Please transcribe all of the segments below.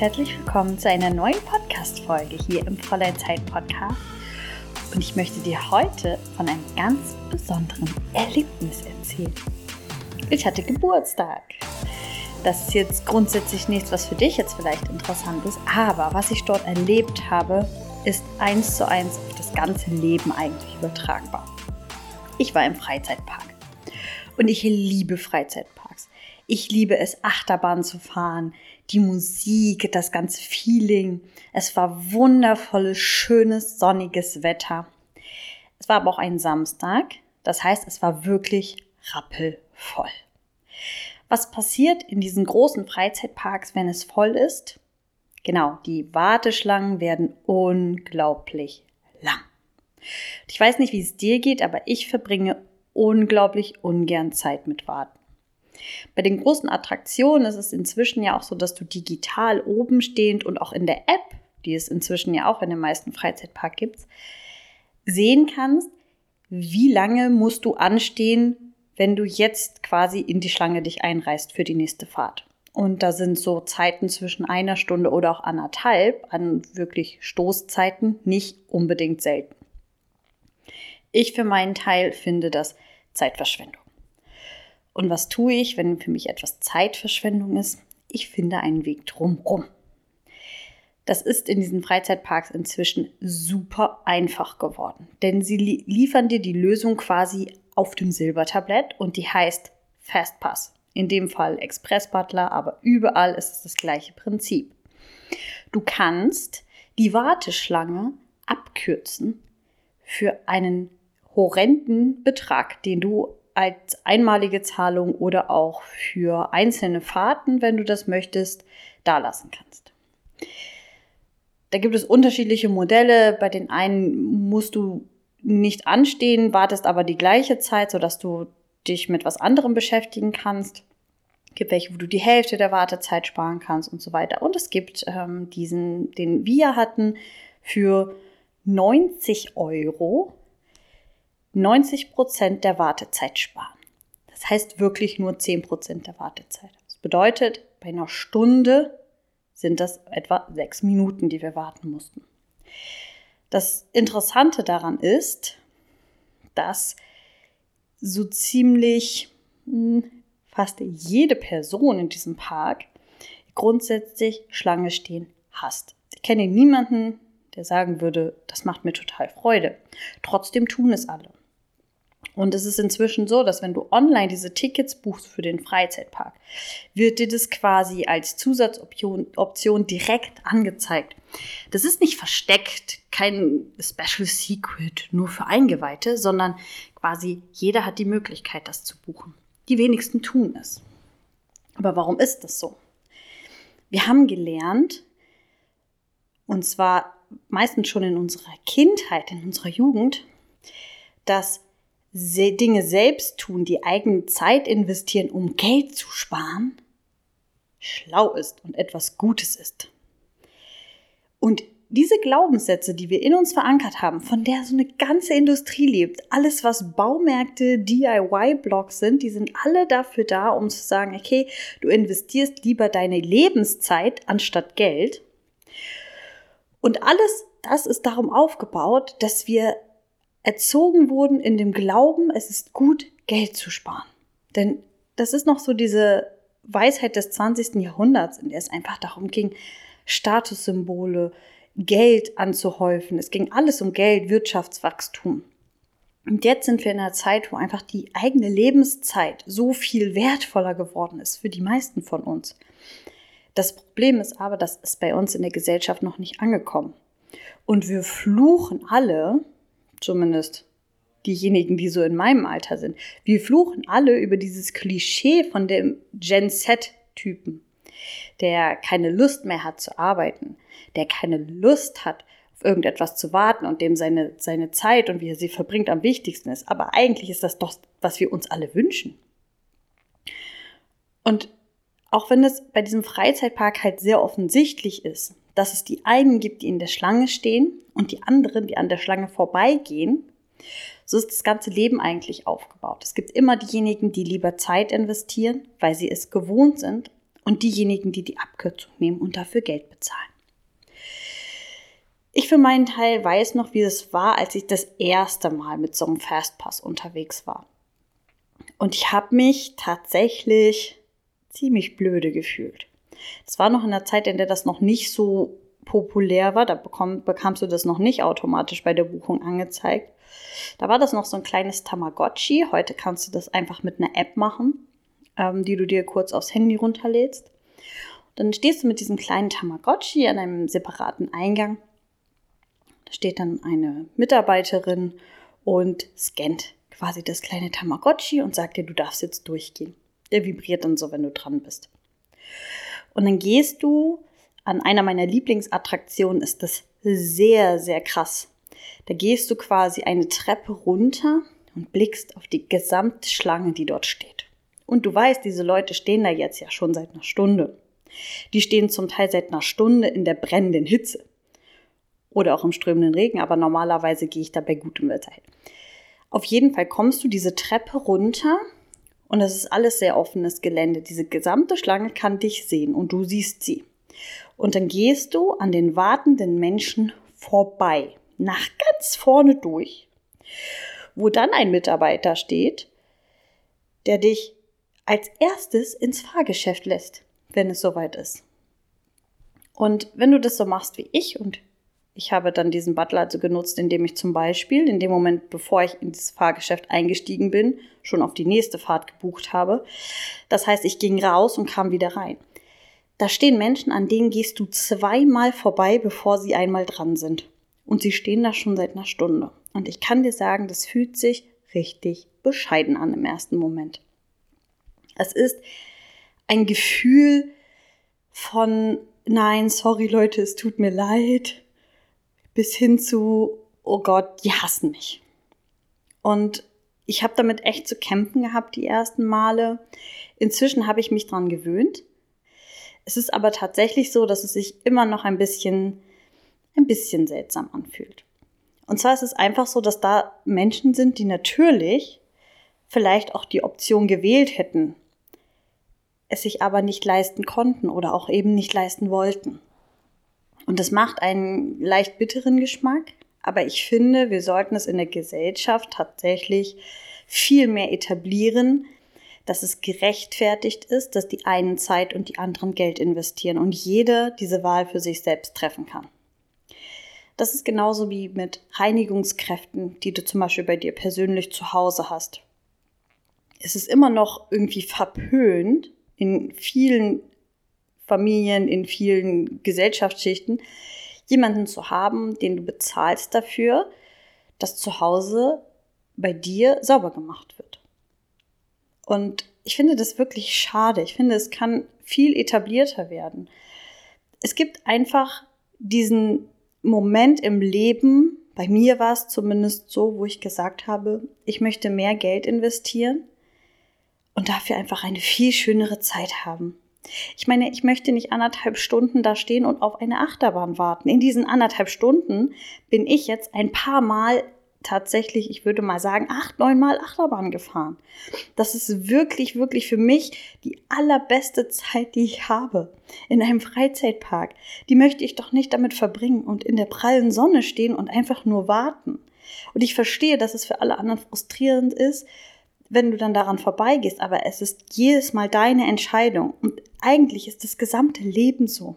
herzlich willkommen zu einer neuen Podcast-Folge hier im Fräulein Zeit Podcast. Und ich möchte dir heute von einem ganz besonderen Erlebnis erzählen. Ich hatte Geburtstag. Das ist jetzt grundsätzlich nichts, was für dich jetzt vielleicht interessant ist, aber was ich dort erlebt habe, ist eins zu eins auf das ganze Leben eigentlich übertragbar. Ich war im Freizeitpark und ich liebe Freizeitparks. Ich liebe es, Achterbahn zu fahren, die Musik, das ganze Feeling. Es war wundervolles, schönes, sonniges Wetter. Es war aber auch ein Samstag. Das heißt, es war wirklich rappelvoll. Was passiert in diesen großen Freizeitparks, wenn es voll ist? Genau, die Warteschlangen werden unglaublich lang. Ich weiß nicht, wie es dir geht, aber ich verbringe unglaublich ungern Zeit mit Warten. Bei den großen Attraktionen ist es inzwischen ja auch so, dass du digital oben stehend und auch in der App, die es inzwischen ja auch in den meisten Freizeitparks gibt, sehen kannst, wie lange musst du anstehen, wenn du jetzt quasi in die Schlange dich einreißt für die nächste Fahrt. Und da sind so Zeiten zwischen einer Stunde oder auch anderthalb an wirklich Stoßzeiten nicht unbedingt selten. Ich für meinen Teil finde das Zeitverschwendung. Und was tue ich, wenn für mich etwas Zeitverschwendung ist? Ich finde einen Weg drumherum. Das ist in diesen Freizeitparks inzwischen super einfach geworden, denn sie li liefern dir die Lösung quasi auf dem Silbertablett und die heißt Fastpass. In dem Fall Express Butler, aber überall ist es das gleiche Prinzip. Du kannst die Warteschlange abkürzen für einen horrenden Betrag, den du als einmalige Zahlung oder auch für einzelne Fahrten, wenn du das möchtest, dalassen kannst. Da gibt es unterschiedliche Modelle. Bei den einen musst du nicht anstehen, wartest aber die gleiche Zeit, sodass du dich mit was anderem beschäftigen kannst. Es gibt welche, wo du die Hälfte der Wartezeit sparen kannst und so weiter. Und es gibt ähm, diesen, den wir hatten, für 90 Euro 90 Prozent der Wartezeit sparen. Das heißt wirklich nur 10 Prozent der Wartezeit. Das bedeutet, bei einer Stunde sind das etwa sechs Minuten, die wir warten mussten. Das Interessante daran ist, dass so ziemlich hm, fast jede Person in diesem Park grundsätzlich Schlange stehen hasst. Ich kenne niemanden, der sagen würde, das macht mir total Freude. Trotzdem tun es alle. Und es ist inzwischen so, dass wenn du online diese Tickets buchst für den Freizeitpark, wird dir das quasi als Zusatzoption Option direkt angezeigt. Das ist nicht versteckt, kein Special Secret nur für Eingeweihte, sondern quasi jeder hat die Möglichkeit, das zu buchen. Die wenigsten tun es. Aber warum ist das so? Wir haben gelernt, und zwar meistens schon in unserer Kindheit, in unserer Jugend, dass Dinge selbst tun, die eigene Zeit investieren, um Geld zu sparen, schlau ist und etwas Gutes ist. Und diese Glaubenssätze, die wir in uns verankert haben, von der so eine ganze Industrie lebt, alles was Baumärkte, DIY-Blogs sind, die sind alle dafür da, um zu sagen, okay, du investierst lieber deine Lebenszeit anstatt Geld. Und alles das ist darum aufgebaut, dass wir erzogen wurden in dem Glauben, es ist gut, Geld zu sparen. Denn das ist noch so diese Weisheit des 20. Jahrhunderts, in der es einfach darum ging, Statussymbole, Geld anzuhäufen. Es ging alles um Geld, Wirtschaftswachstum. Und jetzt sind wir in einer Zeit, wo einfach die eigene Lebenszeit so viel wertvoller geworden ist für die meisten von uns. Das Problem ist aber, das ist bei uns in der Gesellschaft noch nicht angekommen. Und wir fluchen alle, zumindest diejenigen, die so in meinem Alter sind. Wir fluchen alle über dieses Klischee von dem Gen Z-Typen, der keine Lust mehr hat zu arbeiten, der keine Lust hat, auf irgendetwas zu warten und dem seine, seine Zeit und wie er sie verbringt am wichtigsten ist. Aber eigentlich ist das doch, was wir uns alle wünschen. Und auch wenn es bei diesem Freizeitpark halt sehr offensichtlich ist, dass es die einen gibt, die in der Schlange stehen und die anderen, die an der Schlange vorbeigehen. So ist das ganze Leben eigentlich aufgebaut. Es gibt immer diejenigen, die lieber Zeit investieren, weil sie es gewohnt sind, und diejenigen, die die Abkürzung nehmen und dafür Geld bezahlen. Ich für meinen Teil weiß noch, wie es war, als ich das erste Mal mit so einem Fastpass unterwegs war. Und ich habe mich tatsächlich ziemlich blöde gefühlt. Es war noch in der Zeit, in der das noch nicht so populär war. Da bekomm, bekamst du das noch nicht automatisch bei der Buchung angezeigt. Da war das noch so ein kleines Tamagotchi. Heute kannst du das einfach mit einer App machen, ähm, die du dir kurz aufs Handy runterlädst. Dann stehst du mit diesem kleinen Tamagotchi an einem separaten Eingang. Da steht dann eine Mitarbeiterin und scannt quasi das kleine Tamagotchi und sagt dir, du darfst jetzt durchgehen. Der vibriert dann so, wenn du dran bist. Und dann gehst du an einer meiner Lieblingsattraktionen, ist das sehr, sehr krass. Da gehst du quasi eine Treppe runter und blickst auf die gesamte Schlange, die dort steht. Und du weißt, diese Leute stehen da jetzt ja schon seit einer Stunde. Die stehen zum Teil seit einer Stunde in der brennenden Hitze. Oder auch im strömenden Regen, aber normalerweise gehe ich da bei gutem Wetter hin. Auf jeden Fall kommst du diese Treppe runter und das ist alles sehr offenes Gelände. Diese gesamte Schlange kann dich sehen und du siehst sie. Und dann gehst du an den wartenden Menschen vorbei, nach ganz vorne durch, wo dann ein Mitarbeiter steht, der dich als erstes ins Fahrgeschäft lässt, wenn es soweit ist. Und wenn du das so machst wie ich und ich habe dann diesen Butler also genutzt, indem ich zum Beispiel in dem Moment, bevor ich in das Fahrgeschäft eingestiegen bin, schon auf die nächste Fahrt gebucht habe. Das heißt, ich ging raus und kam wieder rein. Da stehen Menschen, an denen gehst du zweimal vorbei, bevor sie einmal dran sind. Und sie stehen da schon seit einer Stunde. Und ich kann dir sagen, das fühlt sich richtig bescheiden an im ersten Moment. Es ist ein Gefühl von, nein, sorry Leute, es tut mir leid, bis hin zu, oh Gott, die hassen mich. Und ich habe damit echt zu kämpfen gehabt die ersten Male. Inzwischen habe ich mich dran gewöhnt. Es ist aber tatsächlich so, dass es sich immer noch ein bisschen, ein bisschen seltsam anfühlt. Und zwar ist es einfach so, dass da Menschen sind, die natürlich vielleicht auch die Option gewählt hätten, es sich aber nicht leisten konnten oder auch eben nicht leisten wollten. Und das macht einen leicht bitteren Geschmack. Aber ich finde, wir sollten es in der Gesellschaft tatsächlich viel mehr etablieren, dass es gerechtfertigt ist, dass die einen Zeit und die anderen Geld investieren und jeder diese Wahl für sich selbst treffen kann. Das ist genauso wie mit Reinigungskräften, die du zum Beispiel bei dir persönlich zu Hause hast. Es ist immer noch irgendwie verpönt, in vielen Familien, in vielen Gesellschaftsschichten, jemanden zu haben, den du bezahlst dafür, dass zu Hause bei dir sauber gemacht wird. Und ich finde das wirklich schade. Ich finde, es kann viel etablierter werden. Es gibt einfach diesen Moment im Leben, bei mir war es zumindest so, wo ich gesagt habe, ich möchte mehr Geld investieren und dafür einfach eine viel schönere Zeit haben. Ich meine, ich möchte nicht anderthalb Stunden da stehen und auf eine Achterbahn warten. In diesen anderthalb Stunden bin ich jetzt ein paar Mal tatsächlich, ich würde mal sagen, acht, neun Mal Achterbahn gefahren. Das ist wirklich, wirklich für mich die allerbeste Zeit, die ich habe. In einem Freizeitpark. Die möchte ich doch nicht damit verbringen und in der prallen Sonne stehen und einfach nur warten. Und ich verstehe, dass es für alle anderen frustrierend ist, wenn du dann daran vorbeigehst, aber es ist jedes Mal deine Entscheidung. Und eigentlich ist das gesamte Leben so.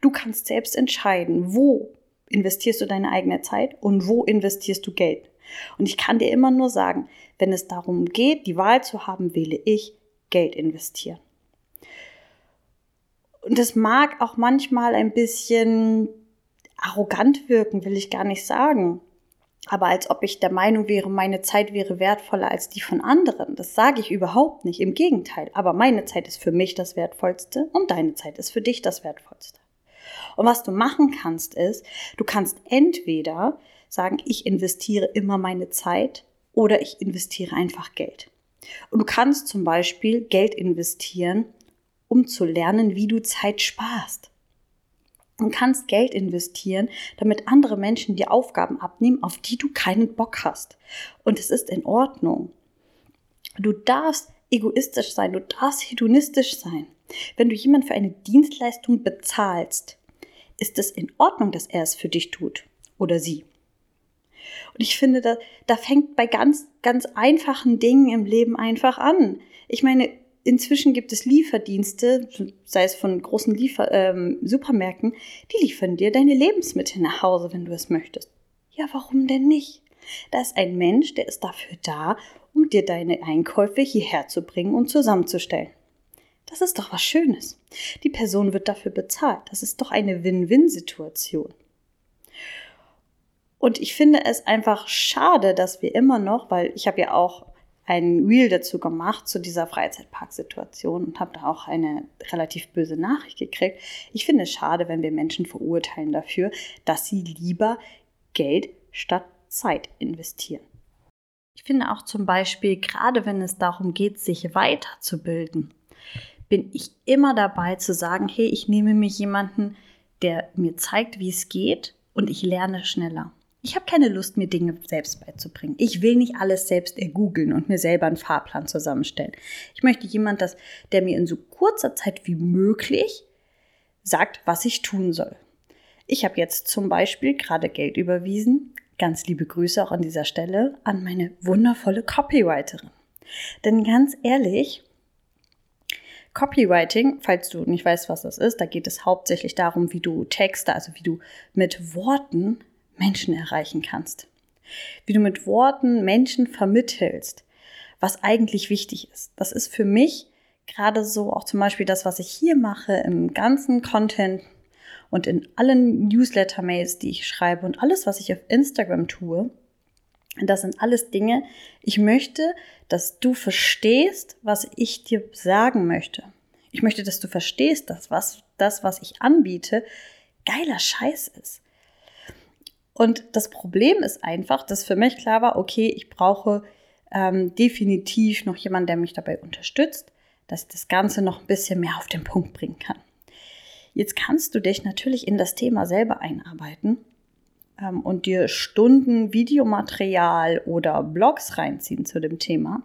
Du kannst selbst entscheiden, wo investierst du deine eigene Zeit und wo investierst du Geld. Und ich kann dir immer nur sagen, wenn es darum geht, die Wahl zu haben, wähle ich Geld investieren. Und das mag auch manchmal ein bisschen arrogant wirken, will ich gar nicht sagen aber als ob ich der Meinung wäre, meine Zeit wäre wertvoller als die von anderen. Das sage ich überhaupt nicht, im Gegenteil. Aber meine Zeit ist für mich das Wertvollste und deine Zeit ist für dich das Wertvollste. Und was du machen kannst, ist, du kannst entweder sagen, ich investiere immer meine Zeit oder ich investiere einfach Geld. Und du kannst zum Beispiel Geld investieren, um zu lernen, wie du Zeit sparst und kannst Geld investieren, damit andere Menschen dir Aufgaben abnehmen, auf die du keinen Bock hast. Und es ist in Ordnung. Du darfst egoistisch sein, du darfst hedonistisch sein. Wenn du jemand für eine Dienstleistung bezahlst, ist es in Ordnung, dass er es für dich tut oder sie. Und ich finde, da, da fängt bei ganz, ganz einfachen Dingen im Leben einfach an. Ich meine, inzwischen gibt es Lieferdienste, sei es von großen Liefer ähm, Supermärkten, die liefern dir deine Lebensmittel nach Hause, wenn du es möchtest. Ja, warum denn nicht? Da ist ein Mensch, der ist dafür da, um dir deine Einkäufe hierher zu bringen und zusammenzustellen. Das ist doch was Schönes. Die Person wird dafür bezahlt. Das ist doch eine Win-Win-Situation. Und ich finde es einfach schade, dass wir immer noch, weil ich habe ja auch ein Reel dazu gemacht zu dieser Freizeitparksituation und habe da auch eine relativ böse Nachricht gekriegt. Ich finde es schade, wenn wir Menschen verurteilen dafür, dass sie lieber Geld statt Zeit investieren. Ich finde auch zum Beispiel, gerade wenn es darum geht, sich weiterzubilden, bin ich immer dabei zu sagen, hey, ich nehme mir jemanden, der mir zeigt, wie es geht und ich lerne schneller. Ich habe keine Lust, mir Dinge selbst beizubringen. Ich will nicht alles selbst ergoogeln und mir selber einen Fahrplan zusammenstellen. Ich möchte jemanden, der mir in so kurzer Zeit wie möglich sagt, was ich tun soll. Ich habe jetzt zum Beispiel gerade Geld überwiesen. Ganz liebe Grüße auch an dieser Stelle an meine wundervolle Copywriterin. Denn ganz ehrlich, Copywriting, falls du nicht weißt, was das ist, da geht es hauptsächlich darum, wie du Texte, also wie du mit Worten Menschen erreichen kannst. Wie du mit Worten Menschen vermittelst, was eigentlich wichtig ist. Das ist für mich gerade so auch zum Beispiel das, was ich hier mache im ganzen Content und in allen Newsletter-Mails, die ich schreibe und alles, was ich auf Instagram tue. Das sind alles Dinge, ich möchte, dass du verstehst, was ich dir sagen möchte. Ich möchte, dass du verstehst, dass was, das, was ich anbiete, geiler Scheiß ist. Und das Problem ist einfach, dass für mich klar war, okay, ich brauche ähm, definitiv noch jemanden, der mich dabei unterstützt, dass ich das Ganze noch ein bisschen mehr auf den Punkt bringen kann. Jetzt kannst du dich natürlich in das Thema selber einarbeiten ähm, und dir Stunden Videomaterial oder Blogs reinziehen zu dem Thema.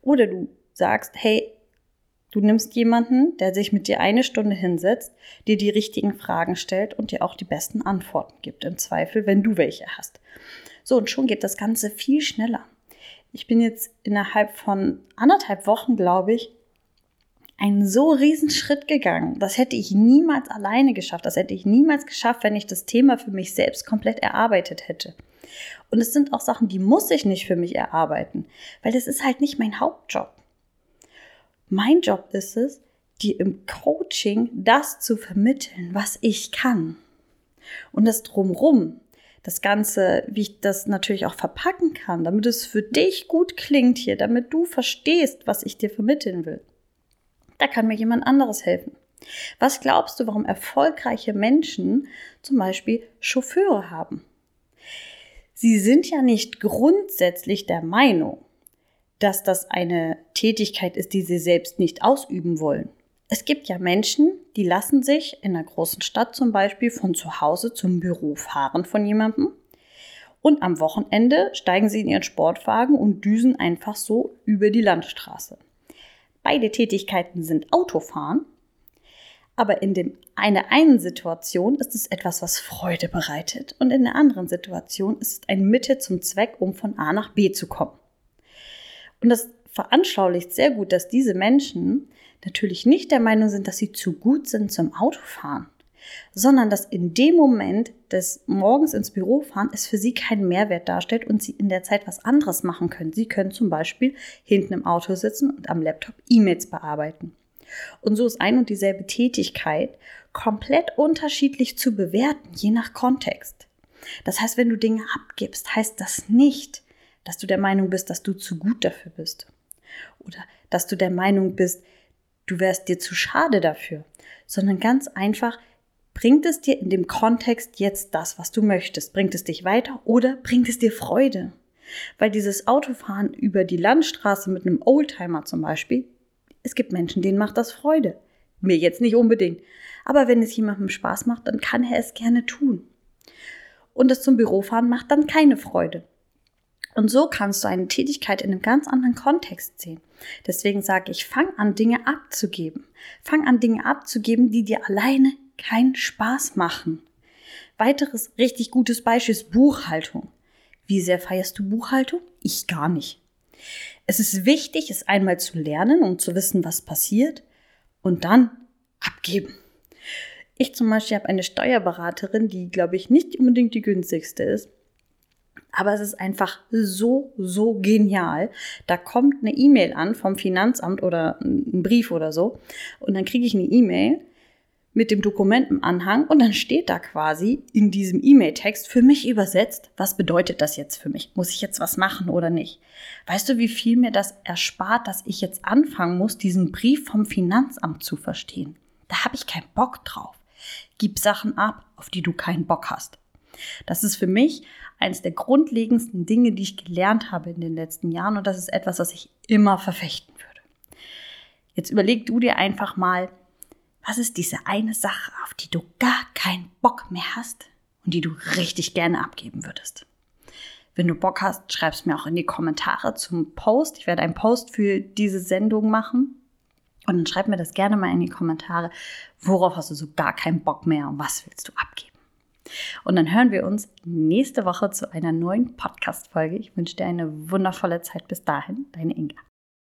Oder du sagst, hey, Du nimmst jemanden, der sich mit dir eine Stunde hinsetzt, dir die richtigen Fragen stellt und dir auch die besten Antworten gibt, im Zweifel, wenn du welche hast. So, und schon geht das Ganze viel schneller. Ich bin jetzt innerhalb von anderthalb Wochen, glaube ich, einen so riesen Schritt gegangen. Das hätte ich niemals alleine geschafft. Das hätte ich niemals geschafft, wenn ich das Thema für mich selbst komplett erarbeitet hätte. Und es sind auch Sachen, die muss ich nicht für mich erarbeiten, weil das ist halt nicht mein Hauptjob. Mein Job ist es, dir im Coaching das zu vermitteln, was ich kann. Und das drumrum, das Ganze, wie ich das natürlich auch verpacken kann, damit es für dich gut klingt hier, damit du verstehst, was ich dir vermitteln will. Da kann mir jemand anderes helfen. Was glaubst du, warum erfolgreiche Menschen zum Beispiel Chauffeure haben? Sie sind ja nicht grundsätzlich der Meinung, dass das eine Tätigkeit ist, die sie selbst nicht ausüben wollen. Es gibt ja Menschen, die lassen sich in einer großen Stadt zum Beispiel von zu Hause zum Büro fahren von jemandem und am Wochenende steigen sie in ihren Sportwagen und düsen einfach so über die Landstraße. Beide Tätigkeiten sind Autofahren, aber in dem eine einen Situation ist es etwas, was Freude bereitet und in der anderen Situation ist es ein Mittel zum Zweck, um von A nach B zu kommen. Und das veranschaulicht sehr gut, dass diese Menschen natürlich nicht der Meinung sind, dass sie zu gut sind zum Autofahren, sondern dass in dem Moment des Morgens ins Büro fahren es für sie keinen Mehrwert darstellt und sie in der Zeit was anderes machen können. Sie können zum Beispiel hinten im Auto sitzen und am Laptop E-Mails bearbeiten. Und so ist ein und dieselbe Tätigkeit komplett unterschiedlich zu bewerten, je nach Kontext. Das heißt, wenn du Dinge abgibst, heißt das nicht, dass du der Meinung bist, dass du zu gut dafür bist. Oder dass du der Meinung bist, du wärst dir zu schade dafür, sondern ganz einfach, bringt es dir in dem Kontext jetzt das, was du möchtest? Bringt es dich weiter oder bringt es dir Freude? Weil dieses Autofahren über die Landstraße mit einem Oldtimer zum Beispiel, es gibt Menschen, denen macht das Freude. Mir jetzt nicht unbedingt. Aber wenn es jemandem Spaß macht, dann kann er es gerne tun. Und das zum Bürofahren macht dann keine Freude. Und so kannst du eine Tätigkeit in einem ganz anderen Kontext sehen. Deswegen sage ich, fang an, Dinge abzugeben. Fang an, Dinge abzugeben, die dir alleine keinen Spaß machen. Weiteres richtig gutes Beispiel ist Buchhaltung. Wie sehr feierst du Buchhaltung? Ich gar nicht. Es ist wichtig, es einmal zu lernen, um zu wissen, was passiert und dann abgeben. Ich zum Beispiel habe eine Steuerberaterin, die, glaube ich, nicht unbedingt die günstigste ist. Aber es ist einfach so, so genial. Da kommt eine E-Mail an vom Finanzamt oder ein Brief oder so. Und dann kriege ich eine E-Mail mit dem Dokumentenanhang und dann steht da quasi in diesem E-Mail-Text für mich übersetzt, was bedeutet das jetzt für mich? Muss ich jetzt was machen oder nicht? Weißt du, wie viel mir das erspart, dass ich jetzt anfangen muss, diesen Brief vom Finanzamt zu verstehen? Da habe ich keinen Bock drauf. Gib Sachen ab, auf die du keinen Bock hast. Das ist für mich eines der grundlegendsten Dinge, die ich gelernt habe in den letzten Jahren und das ist etwas, was ich immer verfechten würde. Jetzt überleg du dir einfach mal, was ist diese eine Sache, auf die du gar keinen Bock mehr hast und die du richtig gerne abgeben würdest? Wenn du Bock hast, schreib es mir auch in die Kommentare zum Post. Ich werde einen Post für diese Sendung machen. Und dann schreib mir das gerne mal in die Kommentare. Worauf hast du so gar keinen Bock mehr und was willst du abgeben? Und dann hören wir uns nächste Woche zu einer neuen Podcast-Folge. Ich wünsche dir eine wundervolle Zeit bis dahin. Deine Inga.